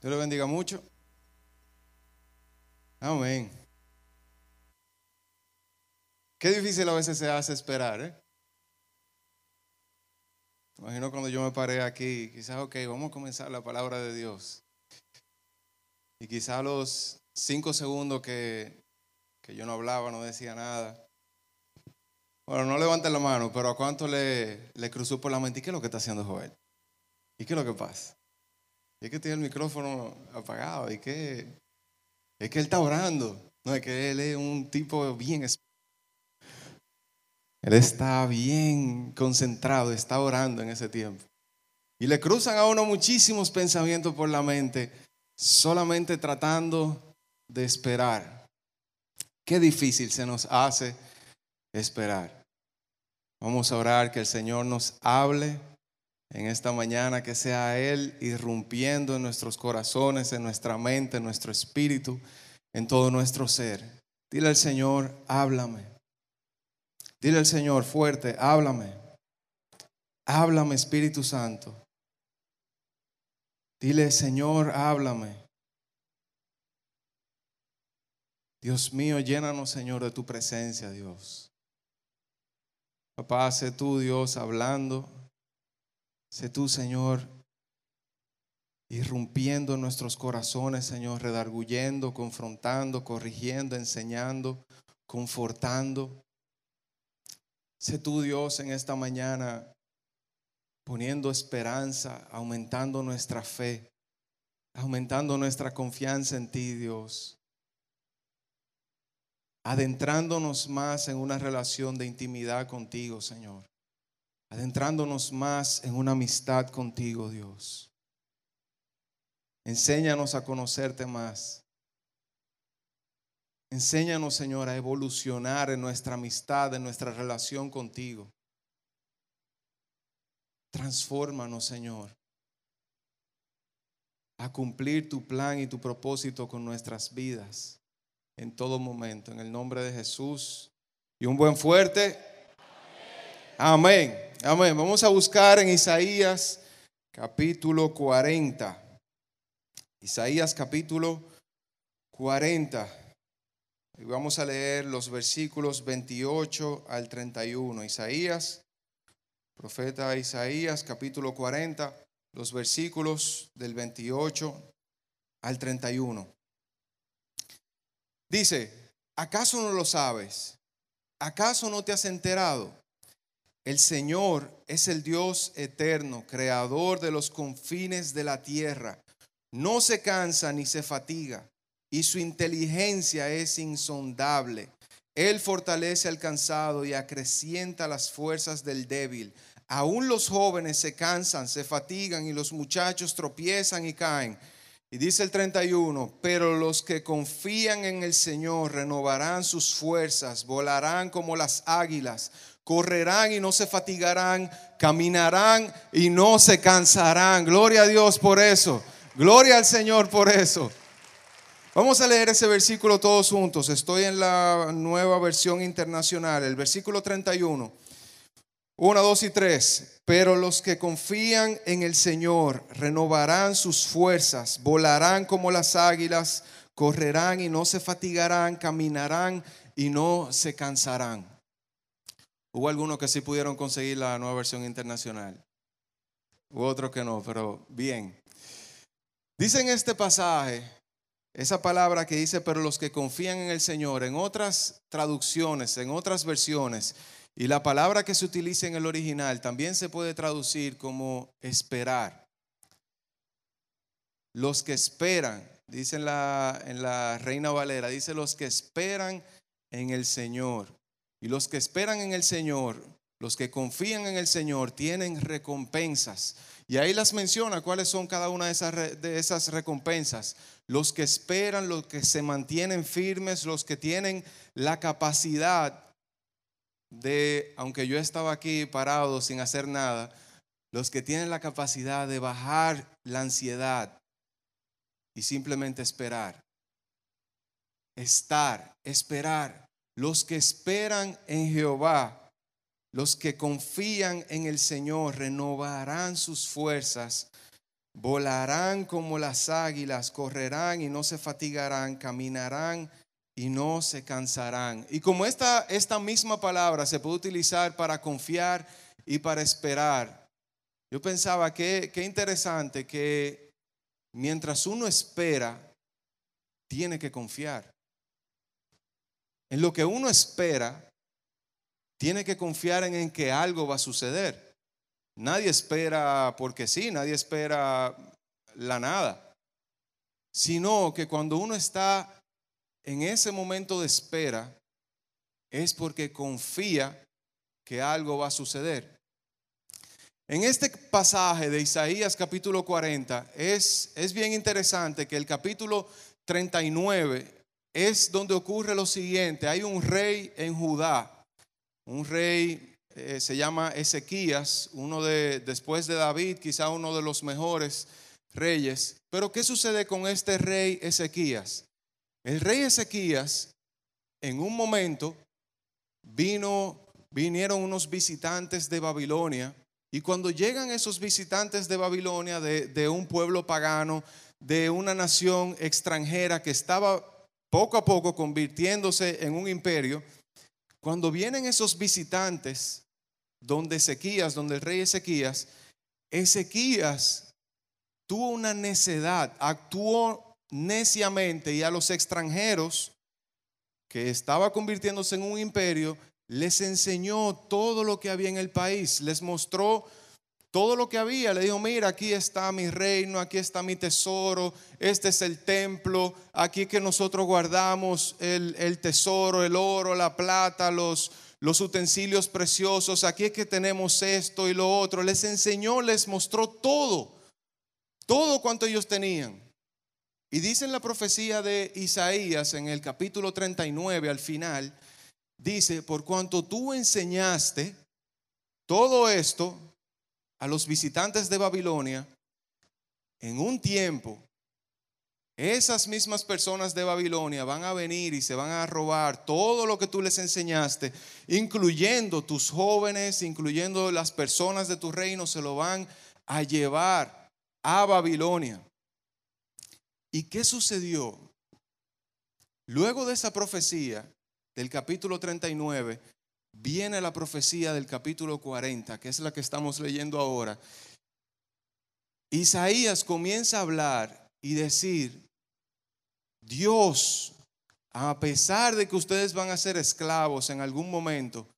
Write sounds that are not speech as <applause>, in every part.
Dios le bendiga mucho. Amén. Qué difícil a veces se hace esperar, ¿eh? Imagino cuando yo me paré aquí, quizás, ok, vamos a comenzar la palabra de Dios. Y quizás los cinco segundos que, que yo no hablaba, no decía nada. Bueno, no levanten la mano, pero ¿a cuánto le, le cruzó por la mente? ¿Y qué es lo que está haciendo Joel? ¿Y qué es lo que pasa? Es que tiene el micrófono apagado. ¿Y qué? Es que él está orando. No, es que él es un tipo bien él está bien concentrado, está orando en ese tiempo. Y le cruzan a uno muchísimos pensamientos por la mente, solamente tratando de esperar. Qué difícil se nos hace esperar. Vamos a orar que el Señor nos hable en esta mañana, que sea Él irrumpiendo en nuestros corazones, en nuestra mente, en nuestro espíritu, en todo nuestro ser. Dile al Señor, háblame. Dile al Señor fuerte, háblame. Háblame, Espíritu Santo. Dile, Señor, háblame. Dios mío, llénanos, Señor, de tu presencia, Dios. Papá, sé tú, Dios, hablando. Sé tú, Señor, irrumpiendo en nuestros corazones, Señor, redarguyendo, confrontando, corrigiendo, enseñando, confortando. Sé tú, Dios, en esta mañana poniendo esperanza, aumentando nuestra fe, aumentando nuestra confianza en ti, Dios. Adentrándonos más en una relación de intimidad contigo, Señor. Adentrándonos más en una amistad contigo, Dios. Enséñanos a conocerte más. Enséñanos, Señor, a evolucionar en nuestra amistad, en nuestra relación contigo. Transfórmanos, Señor, a cumplir tu plan y tu propósito con nuestras vidas en todo momento. En el nombre de Jesús. Y un buen fuerte. Amén. Amén. Vamos a buscar en Isaías capítulo 40. Isaías capítulo 40. Y vamos a leer los versículos 28 al 31. Isaías, profeta Isaías, capítulo 40, los versículos del 28 al 31. Dice, ¿acaso no lo sabes? ¿Acaso no te has enterado? El Señor es el Dios eterno, creador de los confines de la tierra. No se cansa ni se fatiga y su inteligencia es insondable. Él fortalece al cansado y acrecienta las fuerzas del débil. Aún los jóvenes se cansan, se fatigan y los muchachos tropiezan y caen. Y dice el 31, pero los que confían en el Señor renovarán sus fuerzas, volarán como las águilas, correrán y no se fatigarán, caminarán y no se cansarán. Gloria a Dios por eso. Gloria al Señor por eso. Vamos a leer ese versículo todos juntos. Estoy en la nueva versión internacional, el versículo 31. 1, 2 y 3. Pero los que confían en el Señor renovarán sus fuerzas, volarán como las águilas, correrán y no se fatigarán, caminarán y no se cansarán. Hubo algunos que sí pudieron conseguir la nueva versión internacional. Hubo otros que no, pero bien. Dice en este pasaje esa palabra que dice, pero los que confían en el Señor, en otras traducciones, en otras versiones, y la palabra que se utiliza en el original también se puede traducir como esperar. Los que esperan, dice en la, en la Reina Valera, dice los que esperan en el Señor. Y los que esperan en el Señor, los que confían en el Señor, tienen recompensas. Y ahí las menciona cuáles son cada una de esas, de esas recompensas los que esperan, los que se mantienen firmes, los que tienen la capacidad de, aunque yo estaba aquí parado sin hacer nada, los que tienen la capacidad de bajar la ansiedad y simplemente esperar. Estar, esperar. Los que esperan en Jehová, los que confían en el Señor, renovarán sus fuerzas volarán como las águilas, correrán y no se fatigarán, caminarán y no se cansarán. Y como esta, esta misma palabra se puede utilizar para confiar y para esperar, yo pensaba que qué interesante que mientras uno espera, tiene que confiar. En lo que uno espera, tiene que confiar en, que algo va a suceder. Nadie espera porque sí, nadie espera la nada, sino que cuando uno está en ese momento de espera, es porque confía que algo va a suceder. En este pasaje de Isaías capítulo 40 es, es bien interesante que el capítulo 39 es donde ocurre lo siguiente. Hay un rey en Judá, un rey eh, se llama Ezequías, uno de, después de David, quizá uno de los mejores reyes. Pero ¿qué sucede con este rey Ezequías? El rey Ezequías, en un momento, vino, vinieron unos visitantes de Babilonia, y cuando llegan esos visitantes de Babilonia, de, de un pueblo pagano, de una nación extranjera que estaba poco a poco convirtiéndose en un imperio, cuando vienen esos visitantes, donde Ezequías, donde el rey Ezequías, Ezequías tuvo una necedad, actuó neciamente y a los extranjeros que estaba convirtiéndose en un imperio, les enseñó todo lo que había en el país, les mostró todo lo que había. Le dijo, mira, aquí está mi reino, aquí está mi tesoro, este es el templo, aquí que nosotros guardamos el, el tesoro, el oro, la plata, los, los utensilios preciosos, aquí es que tenemos esto y lo otro. Les enseñó, les mostró todo, todo cuanto ellos tenían. Y dice en la profecía de Isaías en el capítulo 39 al final, dice, por cuanto tú enseñaste todo esto a los visitantes de Babilonia, en un tiempo, esas mismas personas de Babilonia van a venir y se van a robar todo lo que tú les enseñaste, incluyendo tus jóvenes, incluyendo las personas de tu reino, se lo van a llevar a Babilonia. ¿Y qué sucedió? Luego de esa profecía, del capítulo 39, viene la profecía del capítulo 40, que es la que estamos leyendo ahora. Isaías comienza a hablar y decir, Dios, a pesar de que ustedes van a ser esclavos en algún momento,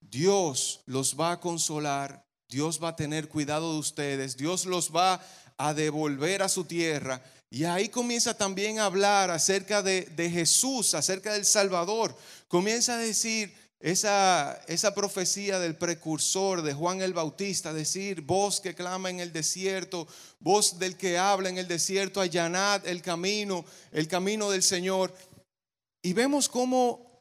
Dios los va a consolar, Dios va a tener cuidado de ustedes, Dios los va a devolver a su tierra y ahí comienza también a hablar acerca de, Jesús, acerca del Salvador. Comienza a decir esa, esa profecía del precursor de Juan el Bautista, decir, voz que clama en el desierto, voz del que habla en el desierto, allanad el camino, el camino del Señor. Y vemos cómo,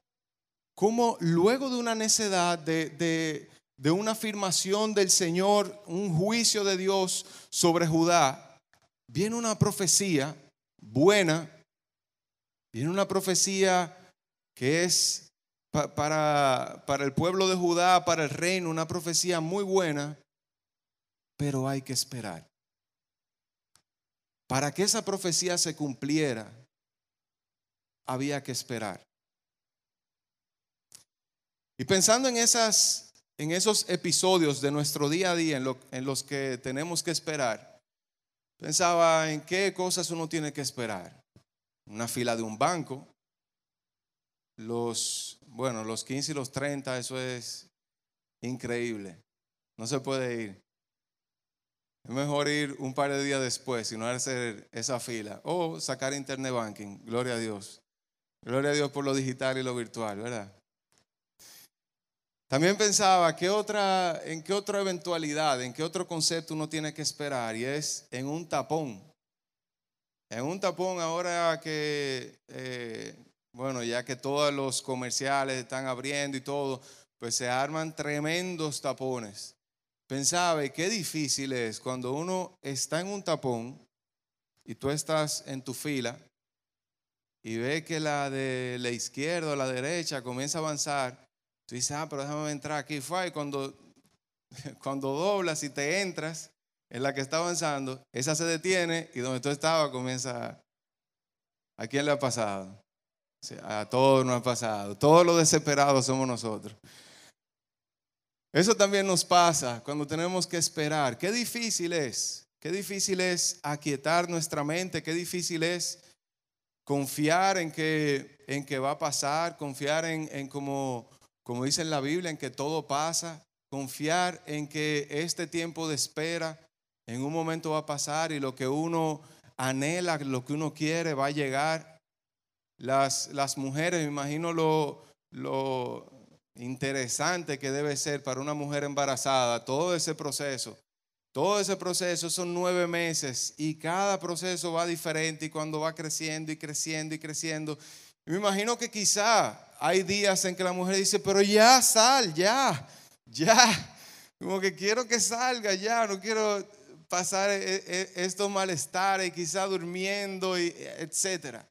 cómo luego de una necedad, de, de, de una afirmación del Señor, un juicio de Dios sobre Judá, viene una profecía buena, viene una profecía que es para, para el pueblo de Judá, para el reino, una profecía muy buena, pero hay que esperar. Para que esa profecía se cumpliera, había que esperar. Y pensando en, esas, en esos episodios de nuestro día a día en, en los que tenemos que esperar, Pensaba en qué cosas uno tiene que esperar. Una fila de un banco. Los, bueno, los 15 y los 30, eso es increíble. No se puede ir. Es mejor ir un par de días después y no hacer esa fila. O sacar internet banking. Gloria a Dios. Gloria a Dios por lo digital y lo virtual, ¿verdad? También pensaba, ¿qué otra, ¿en qué otra eventualidad, en qué otro concepto uno tiene que esperar? Y es en un tapón. En un tapón ahora que, eh, bueno, ya que todos los comerciales están abriendo y todo, pues se arman tremendos tapones. Pensaba, qué difícil es cuando uno está en un tapón y tú estás en tu fila y ve que la de la izquierda o la derecha comienza a avanzar Tú dices, ah, pero déjame entrar aquí. Fue cuando, <laughs> cuando doblas y te entras en la que está avanzando, esa se detiene y donde tú estabas comienza... ¿A quién le ha pasado? A todos nos ha pasado. Todos los desesperados somos nosotros. Eso también nos pasa cuando tenemos que esperar. Qué difícil es, qué difícil es aquietar nuestra mente, qué difícil es confiar en que, en que va a pasar, confiar en, en como, como dice en la Biblia, en que todo pasa, confiar en que este tiempo de espera en un momento va a pasar y lo que uno anhela, lo que uno quiere va a llegar. Las, las mujeres, me imagino lo, lo, interesante que debe ser para una mujer embarazada, todo ese proceso. Todo ese proceso son nueve meses y cada proceso va diferente y cuando va creciendo y creciendo y creciendo. me imagino que quizá hay días en que la mujer dice, pero ya sal, ya, ya, como que quiero que salga, ya, no quiero pasar e, e, estos malestares, quizá durmiendo, y etcétera.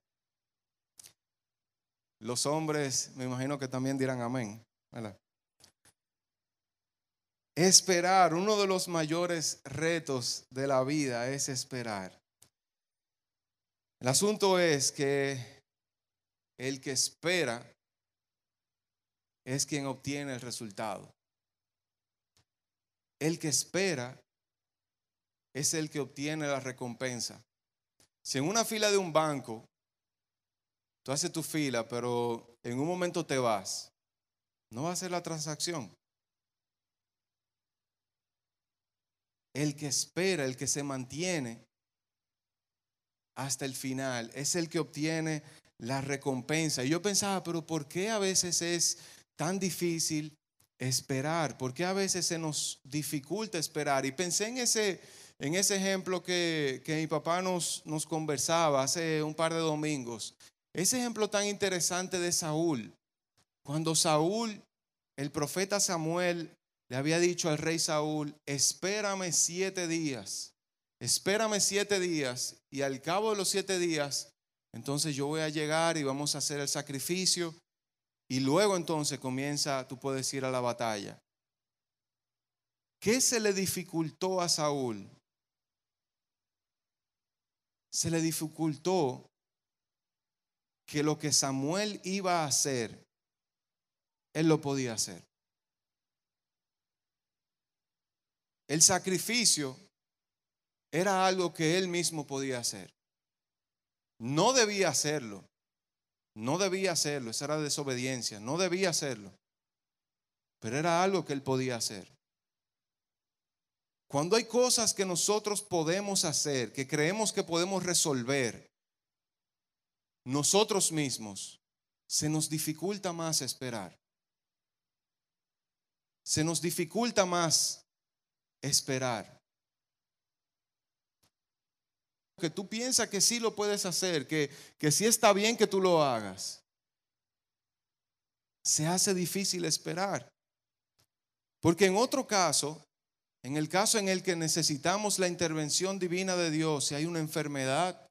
Los hombres, me imagino que también dirán amén. Esperar, uno de los mayores retos de la vida es esperar. El asunto es que el que espera es quien obtiene el resultado. El que espera es el que obtiene la recompensa. Si en una fila de un banco, tú haces tu fila, pero en un momento te vas, no va a hacer la transacción. El que espera, el que se mantiene hasta el final, es el que obtiene la recompensa. Y yo pensaba, pero ¿por qué a veces es tan difícil esperar? ¿Por qué a veces se nos dificulta esperar? Y pensé en ese, en ese ejemplo que, que mi papá nos, nos conversaba hace un par de domingos. Ese ejemplo tan interesante de Saúl. Cuando Saúl, el profeta Samuel, le había dicho al rey Saúl, espérame siete días, espérame siete días y al cabo de los siete días, entonces yo voy a llegar y vamos a hacer el sacrificio y luego entonces comienza, tú puedes ir a la batalla. ¿Qué se le dificultó a Saúl? Se le dificultó que lo que Samuel iba a hacer él lo podía hacer. El sacrificio era algo que él mismo podía hacer. No debía hacerlo. No debía hacerlo. Esa era desobediencia. No debía hacerlo. Pero era algo que él podía hacer. Cuando hay cosas que nosotros podemos hacer, que creemos que podemos resolver, nosotros mismos, se nos dificulta más esperar se nos dificulta más esperar. Que tú piensas que sí lo puedes hacer, que, que sí está bien que tú lo hagas. Se hace difícil esperar. Porque en otro caso, en el caso en el que necesitamos la intervención divina de Dios, si hay una enfermedad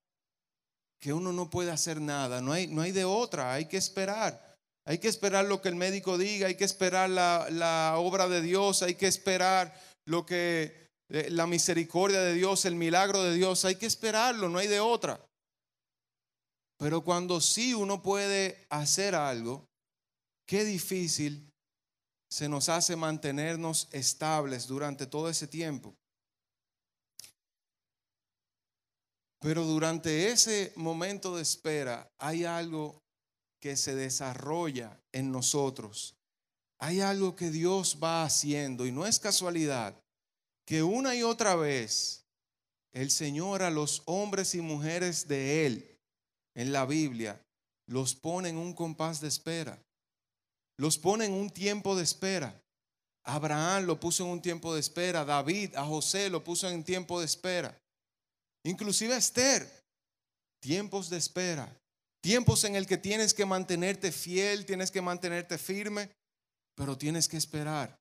que uno no puede hacer nada, no hay, no hay de otra, hay que esperar. Hay que esperar lo que el médico diga, hay que esperar la, obra de Dios, hay que esperar lo que eh, la misericordia de Dios, el milagro de Dios, hay que esperarlo, no hay de otra. Pero cuando sí uno puede hacer algo, qué difícil se nos hace mantenernos estables durante todo ese tiempo. Pero durante ese momento de espera hay algo que se desarrolla en nosotros. Hay algo que Dios va haciendo y no es casualidad que una y otra vez el Señor a los hombres y mujeres de Él en la Biblia los pone en un compás de espera. Los pone en un tiempo de espera. Abraham lo puso en un tiempo de espera. David, a José lo puso en tiempo de espera. Inclusive Esther, tiempos de espera. Tiempos en el que tienes que mantenerte fiel, tienes que mantenerte firme, pero tienes que esperar.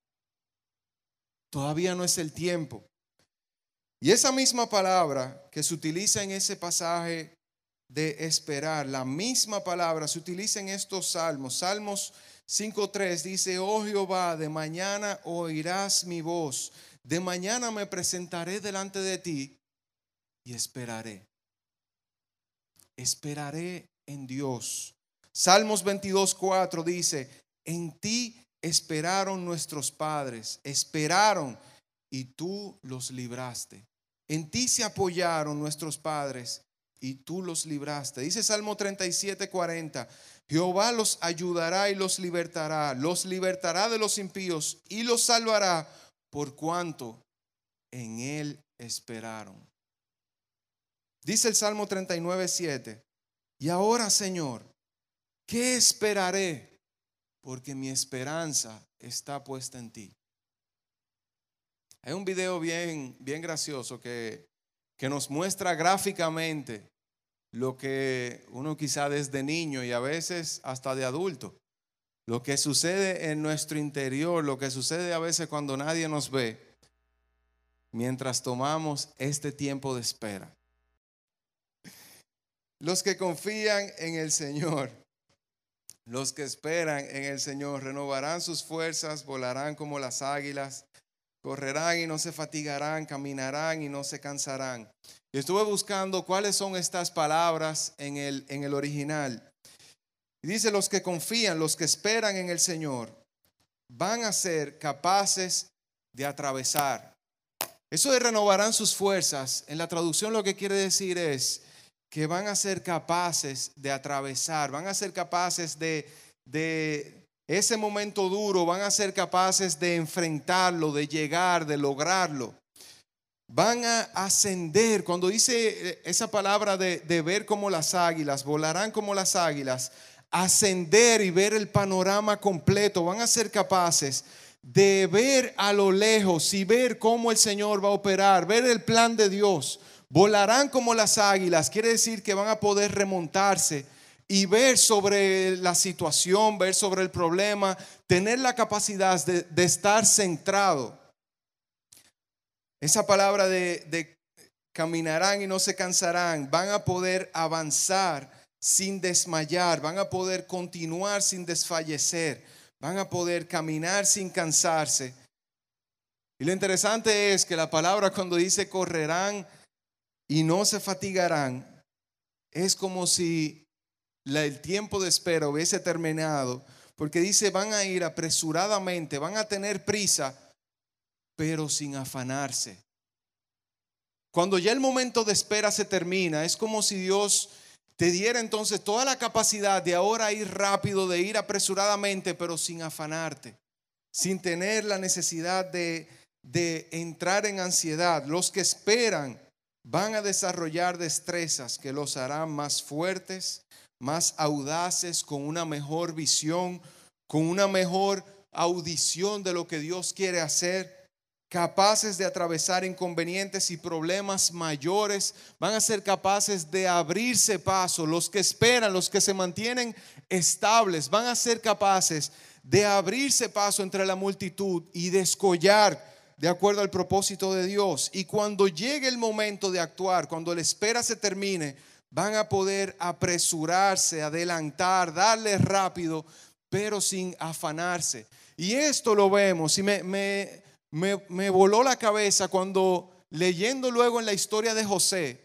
Todavía no es el tiempo. Y esa misma palabra que se utiliza en ese pasaje de esperar, la misma palabra se utiliza en estos salmos. Salmos 5.3 dice, oh Jehová, de mañana oirás mi voz, De mañana me presentaré delante de ti y esperaré. Esperaré en Dios. Salmos 22, 4 dice, en ti esperaron nuestros padres, esperaron y tú los libraste. En ti se apoyaron nuestros padres y tú los libraste. Dice Salmo 37, 40, Jehová los ayudará y los libertará, los libertará de los impíos y los salvará por cuanto en él esperaron. Dice el Salmo 39, 7, y ahora Señor, ¿qué esperaré? Porque mi esperanza está puesta en ti. Hay un video bien, bien gracioso que, que nos muestra gráficamente lo que uno quizá desde niño y a veces hasta de adulto, lo que sucede en nuestro interior, lo que sucede a veces cuando nadie nos ve, mientras tomamos este tiempo de espera. Los que confían en el Señor, los que esperan en el Señor, renovarán sus fuerzas, volarán como las águilas, correrán y no se fatigarán, caminarán y no se cansarán. Y estuve buscando cuáles son estas palabras en el, en el original. dice, los que confían, los que esperan en el Señor, van a ser capaces de atravesar. Eso de renovarán sus fuerzas, en la traducción lo que quiere decir es que van a ser capaces de atravesar, van a ser capaces de, ese momento duro, van a ser capaces de enfrentarlo, de llegar, de lograrlo van a ascender. Cuando dice eh, esa palabra de, ver como las águilas, volarán como las águilas, ascender y ver el panorama completo, van a ser capaces de ver a lo lejos y ver cómo el Señor va a operar, ver el plan de Dios. Volarán como las águilas, quiere decir que van a poder remontarse y ver sobre la situación, ver sobre el problema, tener la capacidad de, de estar centrado. Esa palabra de, caminarán y no se cansarán, van a poder avanzar sin desmayar, van a poder continuar sin desfallecer, van a poder caminar sin cansarse. Y lo interesante es que la palabra cuando dice correrán y no se fatigarán, es como si el tiempo de espera hubiese terminado, porque dice van a ir apresuradamente, van a tener prisa pero sin afanarse. Cuando ya el momento de espera se termina, es como si Dios te diera entonces toda la capacidad de ahora ir rápido, de ir apresuradamente, pero sin afanarte, sin tener la necesidad de, de entrar en ansiedad. Los que esperan van a desarrollar destrezas que los harán más fuertes, más audaces, con una mejor visión, con una mejor audición de lo que Dios quiere hacer capaces de atravesar inconvenientes y problemas mayores, van a ser capaces de abrirse paso, los que esperan, los que se mantienen estables, van a ser capaces de abrirse paso entre la multitud y descollar de acuerdo al propósito de Dios. Y cuando llegue el momento de actuar, cuando la espera se termine, van a poder apresurarse, adelantar, darle rápido, pero sin afanarse. Y esto lo vemos, y me, me me, voló la cabeza cuando leyendo luego en la historia de José,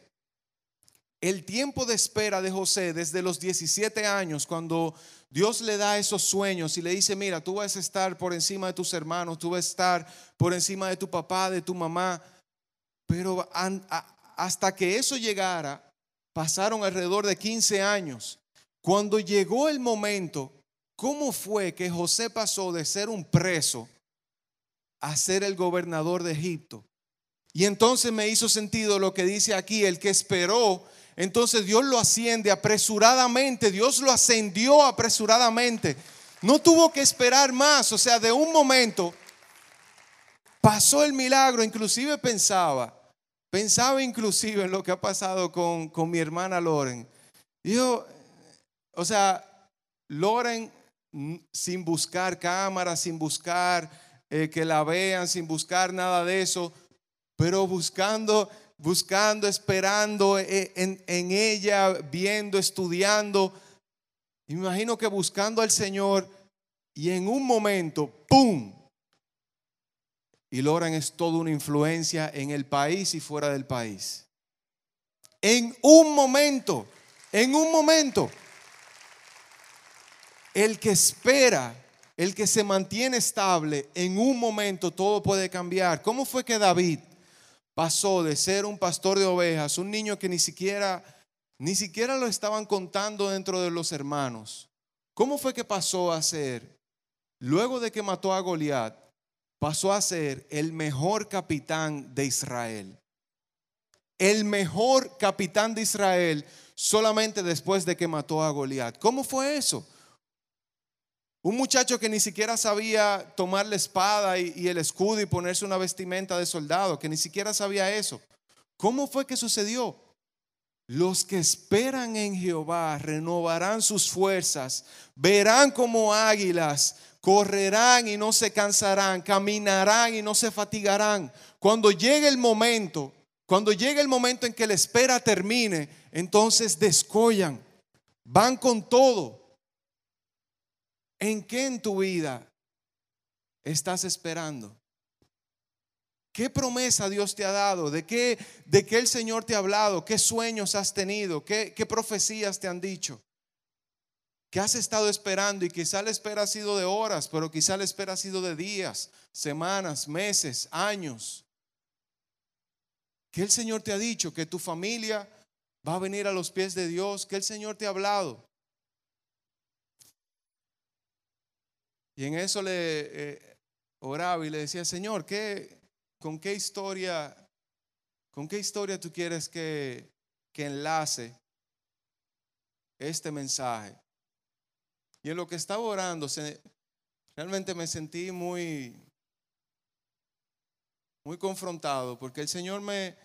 el tiempo de espera de José desde los 17 años, cuando Dios le da esos sueños y le dice, mira, tú vas a estar por encima de tus hermanos, tú vas a estar por encima de tu papá, de tu mamá, pero hasta que eso llegara, pasaron alrededor de 15 años. Cuando llegó el momento, ¿cómo fue que José pasó de ser un preso a ser el gobernador de Egipto. Y entonces me hizo sentido lo que dice aquí, el que esperó, entonces Dios lo asciende apresuradamente, Dios lo ascendió apresuradamente. No tuvo que esperar más, o sea, de un momento pasó el milagro, inclusive pensaba, pensaba inclusive en lo que ha pasado con, con mi hermana Loren. Dijo, o sea, Loren mm, sin buscar cámaras, sin buscar eh, que la vean sin buscar nada de eso, pero buscando, buscando, esperando eh, en, ella, viendo, estudiando. Me imagino que buscando al Señor y en un momento, ¡pum! y logran es toda una influencia en el país y fuera del país. En un momento, en un momento, el que espera, el que se mantiene estable, en un momento todo puede cambiar. ¿Cómo fue que David pasó de ser un pastor de ovejas, un niño que ni siquiera ni siquiera lo estaban contando dentro de los hermanos? ¿Cómo fue que pasó a ser luego de que mató a Goliat, pasó a ser el mejor capitán de Israel. El mejor capitán de Israel solamente después de que mató a Goliat. ¿Cómo fue eso? Un muchacho que ni siquiera sabía tomar la espada y, el escudo y ponerse una vestimenta de soldado, que ni siquiera sabía eso. ¿Cómo fue que sucedió? Los que esperan en Jehová renovarán sus fuerzas, verán como águilas, correrán y no se cansarán, caminarán y no se fatigarán. Cuando llegue el momento, cuando llegue el momento en que la espera termine, entonces descollan, van con todo. ¿En qué en tu vida estás esperando? ¿Qué promesa Dios te ha dado? ¿De qué, de qué el Señor te ha hablado? ¿Qué sueños has tenido? ¿Qué, qué profecías te han dicho? que has estado esperando y quizá la espera ha sido de horas, pero quizá la espera ha sido de días, semanas, meses, años. Que el Señor te ha dicho que tu familia va a venir a los pies de Dios, que el Señor te ha hablado. Y en eso le eh, oraba y le decía, Señor, ¿qué, ¿con qué historia, con qué historia tú quieres que, que enlace este mensaje? Y en lo que estaba orando, realmente me sentí muy, muy confrontado, porque el Señor me,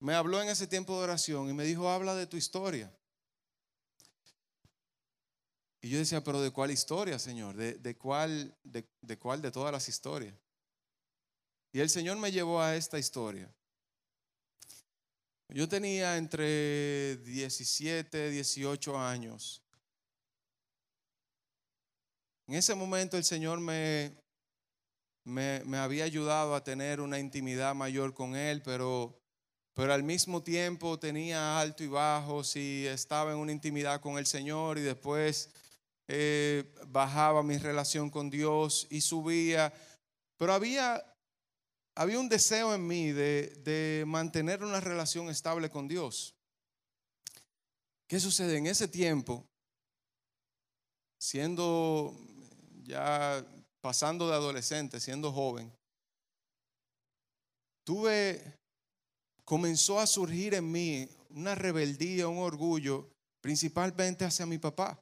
me habló en ese tiempo de oración y me dijo, habla de tu historia. Y yo decía, pero ¿de cuál historia, Señor? ¿De, cuál, de, de cuál de todas las historias? Y el Señor me llevó a esta historia. Yo tenía entre 17, 18 años. En ese momento el Señor me, me, había ayudado a tener una intimidad mayor con Él, pero, pero al mismo tiempo tenía alto y bajos y estaba en una intimidad con el Señor y después eh, bajaba mi relación con Dios y subía. Pero había, había un deseo en mí de, de mantener una relación estable con Dios. ¿Qué sucede? En ese tiempo, siendo ya pasando de adolescente, siendo joven, tuve, comenzó a surgir en mí una rebeldía, un orgullo, principalmente hacia mi papá.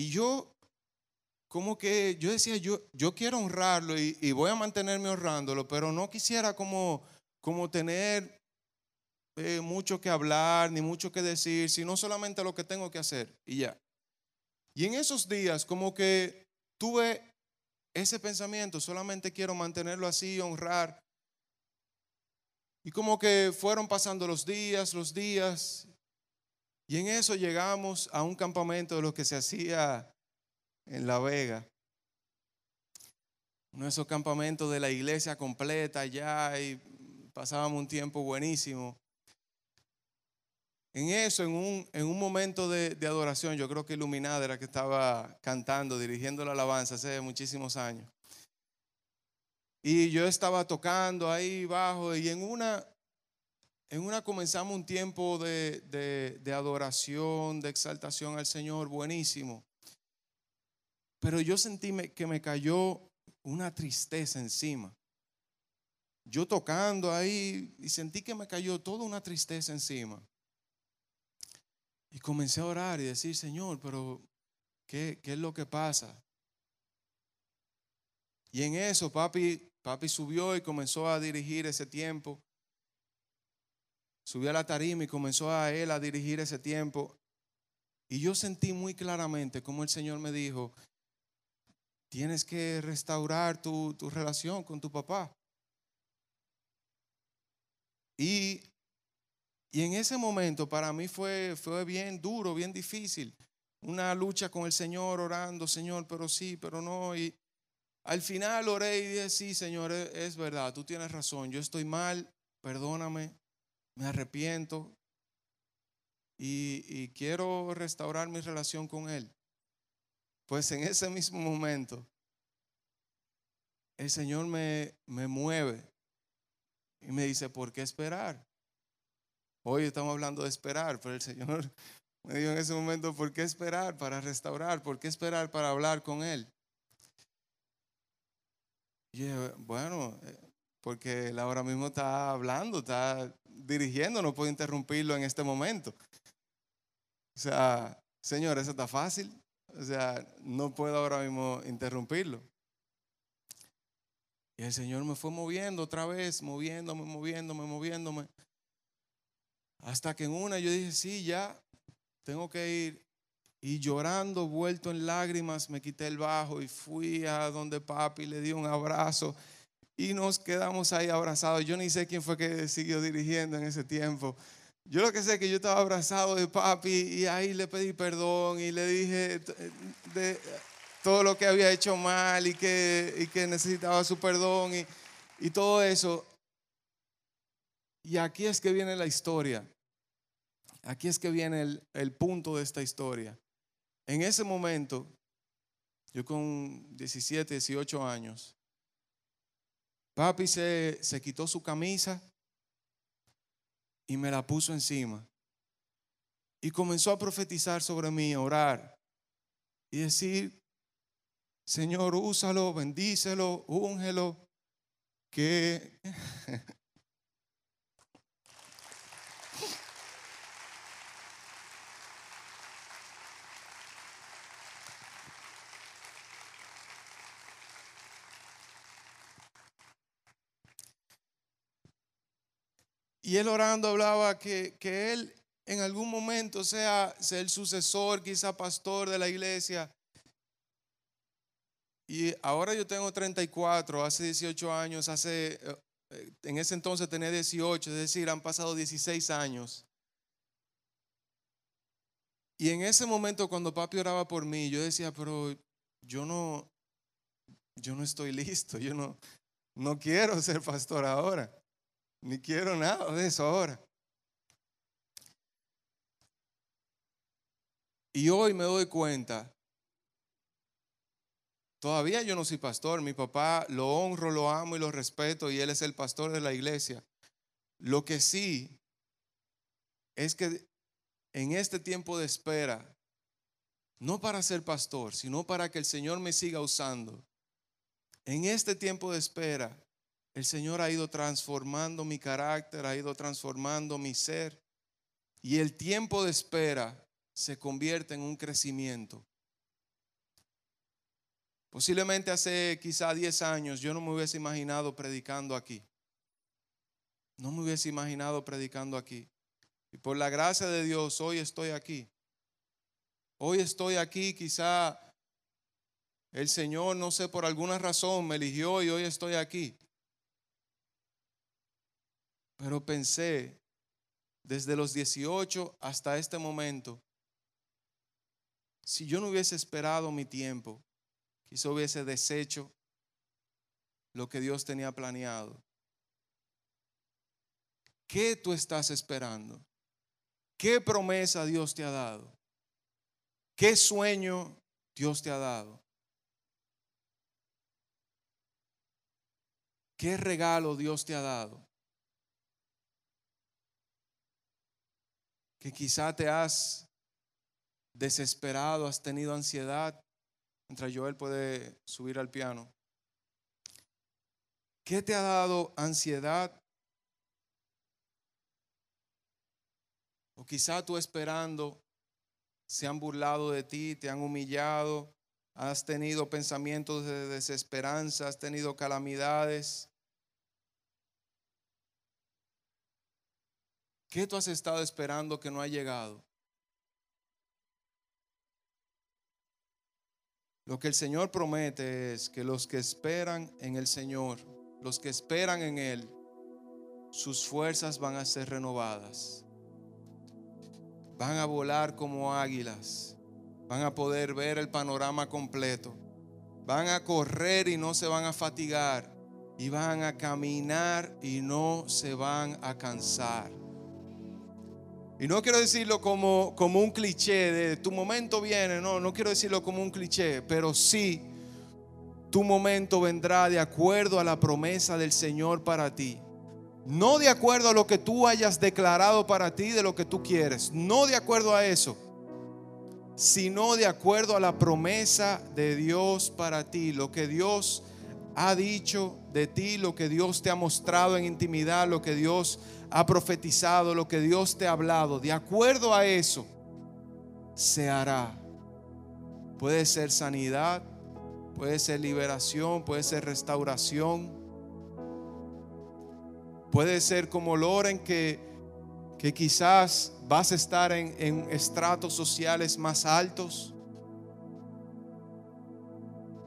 Y yo, como que yo decía, yo, yo quiero honrarlo y, voy a mantenerme honrándolo, pero no quisiera como, como tener eh, mucho que hablar, ni mucho que decir, sino solamente lo que tengo que hacer y ya. Y en esos días como que tuve ese pensamiento, solamente quiero mantenerlo así, honrar. Y como que fueron pasando los días, los días, y en eso llegamos a un campamento de lo que se hacía en La Vega. Uno de esos campamentos de la iglesia completa ya y pasábamos un tiempo buenísimo en eso, en un, en un momento de, adoración, yo creo que Iluminada era que estaba cantando, dirigiendo la alabanza hace muchísimos años. Y yo estaba tocando ahí bajo y en una, en una comenzamos un tiempo de, de adoración, de exaltación al Señor, buenísimo. Pero yo sentí que me cayó una tristeza encima. Yo tocando ahí y sentí que me cayó toda una tristeza encima. Y comencé a orar y decir, Señor, pero ¿qué, qué es lo que pasa? Y en eso papi, papi subió y comenzó a dirigir ese tiempo. Subió a la tarima y comenzó a él a dirigir ese tiempo. Y yo sentí muy claramente como el Señor me dijo, tienes que restaurar tu, tu relación con tu papá. Y y en ese momento para mí fue, fue bien duro, bien difícil. Una lucha con el Señor, orando, Señor, pero sí, pero no. Y, Al final oré y dije, sí, Señor, e, es verdad, tú tienes razón, yo estoy mal, perdóname, me arrepiento y, quiero restaurar mi relación con Él. Pues en ese mismo momento, el Señor me, me mueve y me dice, ¿por qué esperar? Hoy estamos hablando de esperar, pero el Señor <laughs> me dijo en ese momento, ¿por qué esperar para restaurar? ¿Por qué esperar para hablar con Él? Y bueno, eh, porque Él ahora mismo está hablando, está dirigiendo, no puedo interrumpirlo en este momento. O sea, Señor, eso está fácil. O sea, no puedo ahora mismo interrumpirlo. Y el Señor me fue moviendo otra vez, moviéndome, moviéndome, moviéndome. Hasta que en una yo dije, sí, ya, tengo que ir. Y llorando, vuelto en lágrimas, me quité el bajo y fui a donde papi, le di un abrazo y nos quedamos ahí abrazados. Yo ni sé quién fue que siguió dirigiendo en ese tiempo. Yo lo que sé es que yo estaba abrazado de papi y ahí le pedí perdón y le dije de todo lo que había hecho mal y que, y que necesitaba su perdón y, y todo eso. Y aquí es que viene la historia. Aquí es que viene el, punto de esta historia. En ese momento, yo con 17, 18 años, papi se, se quitó su camisa y me la puso encima. Y comenzó a profetizar sobre mí, orar y decir, Señor, úsalo, bendícelo, úngelo, que Y él orando hablaba que, que él en algún momento sea, sea el sucesor, quizá pastor de la iglesia. Y ahora yo tengo 34, hace 18 años, hace, eh, en ese entonces tenía 18, es decir, han pasado 16 años. Y en ese momento cuando papi oraba por mí, yo decía, pero yo no, yo no estoy <laughs> listo, yo no, no quiero ser pastor ahora. Ni quiero nada de eso ahora. Y hoy me doy cuenta, todavía yo no soy pastor, mi papá lo honro, lo amo y lo respeto y él es el pastor de la iglesia. Lo que sí es que en este tiempo de espera, no para ser pastor, sino para que el Señor me siga usando, en este tiempo de espera, el Señor ha ido transformando mi carácter, ha ido transformando mi ser. Y el tiempo de espera se convierte en un crecimiento. Posiblemente hace quizá 10 años yo no me hubiese imaginado predicando aquí. No me hubiese imaginado predicando aquí. Y por la gracia de Dios hoy estoy aquí. Hoy estoy aquí, quizá el Señor, no sé, por alguna razón me eligió y hoy estoy aquí. Pero pensé, desde los 18 hasta este momento, si yo no hubiese esperado mi tiempo, quizá hubiese deshecho lo que Dios tenía planeado. ¿Qué tú estás esperando? ¿Qué promesa Dios te ha dado? ¿Qué sueño Dios te ha dado? ¿Qué regalo Dios te ha dado? Que quizá te has desesperado, has tenido ansiedad, mientras Joel puede subir al piano. ¿Qué te ha dado ansiedad? O quizá tú esperando, se han burlado de ti, te han humillado, has tenido pensamientos de desesperanza, has tenido calamidades. ¿Qué tú has estado esperando que no ha llegado? Lo que el Señor promete es que los que esperan en el Señor, los que esperan en Él, sus fuerzas van a ser renovadas. Van a volar como águilas. Van a poder ver el panorama completo. Van a correr y no se van a fatigar. Y van a caminar y no se van a cansar. Y no quiero decirlo como, como un cliché de tu momento viene, no, no quiero decirlo como un cliché, pero sí, tu momento vendrá de acuerdo a la promesa del Señor para ti. No de acuerdo a lo que tú hayas declarado para ti, de lo que tú quieres. No de acuerdo a eso, sino de acuerdo a la promesa de Dios para ti. Lo que Dios ha dicho de ti, lo que Dios te ha mostrado en intimidad, lo que Dios ha profetizado, lo que Dios te ha hablado, de acuerdo a eso, se hará. Puede ser sanidad, puede ser liberación, puede ser restauración, puede ser como Loren que, que quizás vas a estar en, en estratos sociales más altos.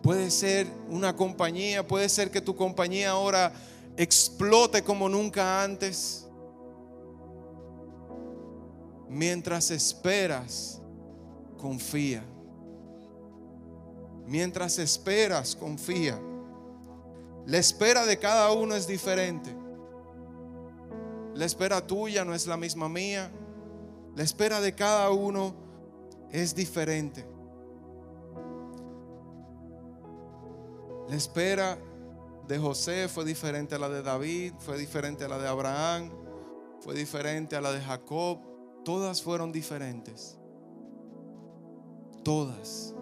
Puede ser una compañía, puede ser que tu compañía ahora explote como nunca antes. Mientras esperas, confía. Mientras esperas, confía. La espera de cada uno es diferente. La espera tuya no es la misma mía. La espera de cada uno es diferente. La espera de José fue diferente a la de David, fue diferente a la de Abraham, fue diferente a la de Jacob, Todas fueron diferentes. Todas.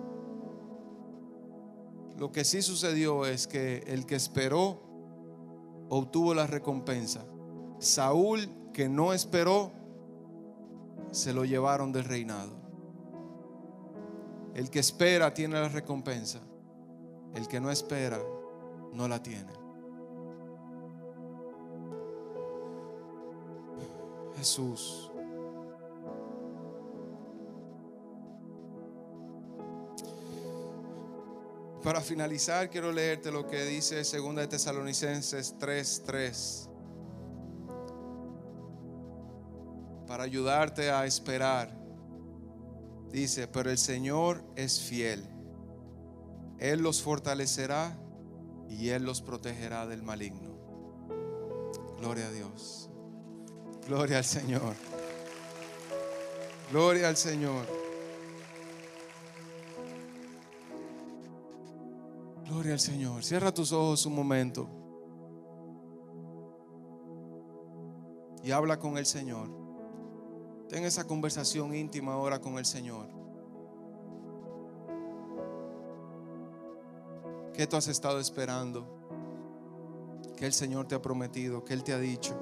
Lo que sí sucedió es que el que esperó obtuvo la recompensa. Saúl, que no esperó, se lo llevaron del reinado. El que espera tiene la recompensa. El que no espera no la tiene. Jesús. Para finalizar, quiero leerte lo que dice 2 de Tesalonicenses 3:3. Para ayudarte a esperar. Dice, pero el Señor es fiel. Él los fortalecerá y Él los protegerá del maligno. Gloria a Dios. Gloria al Señor. Gloria al Señor. Gloria al Señor. Cierra tus ojos un momento. Y habla con el Señor. Ten esa conversación íntima ahora con el Señor. ¿Qué tú has estado esperando? ¿Qué el Señor te ha prometido? ¿Qué Él te ha dicho?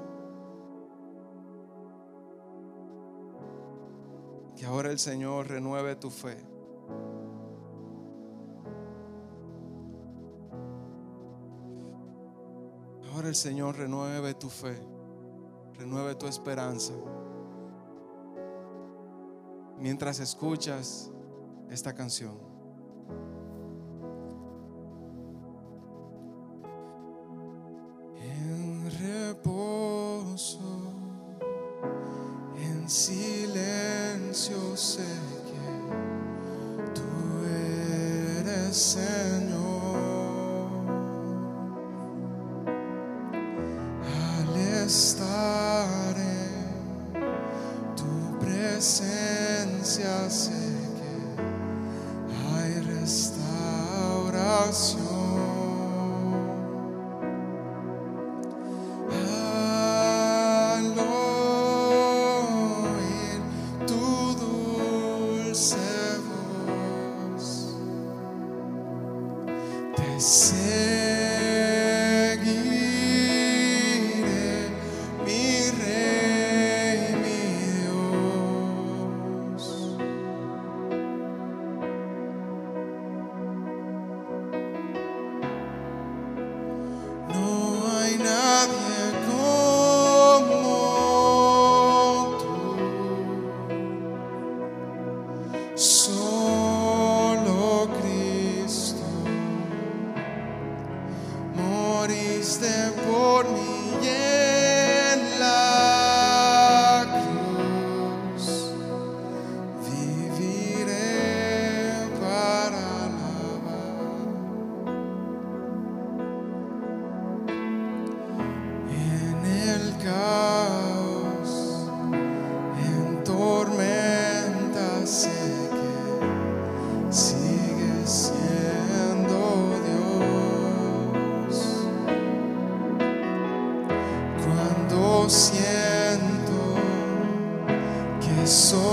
Que ahora el Señor renueve tu fe. El Señor renueve tu fe, renueve tu esperanza. Mientras escuchas esta canción. sim siento que soy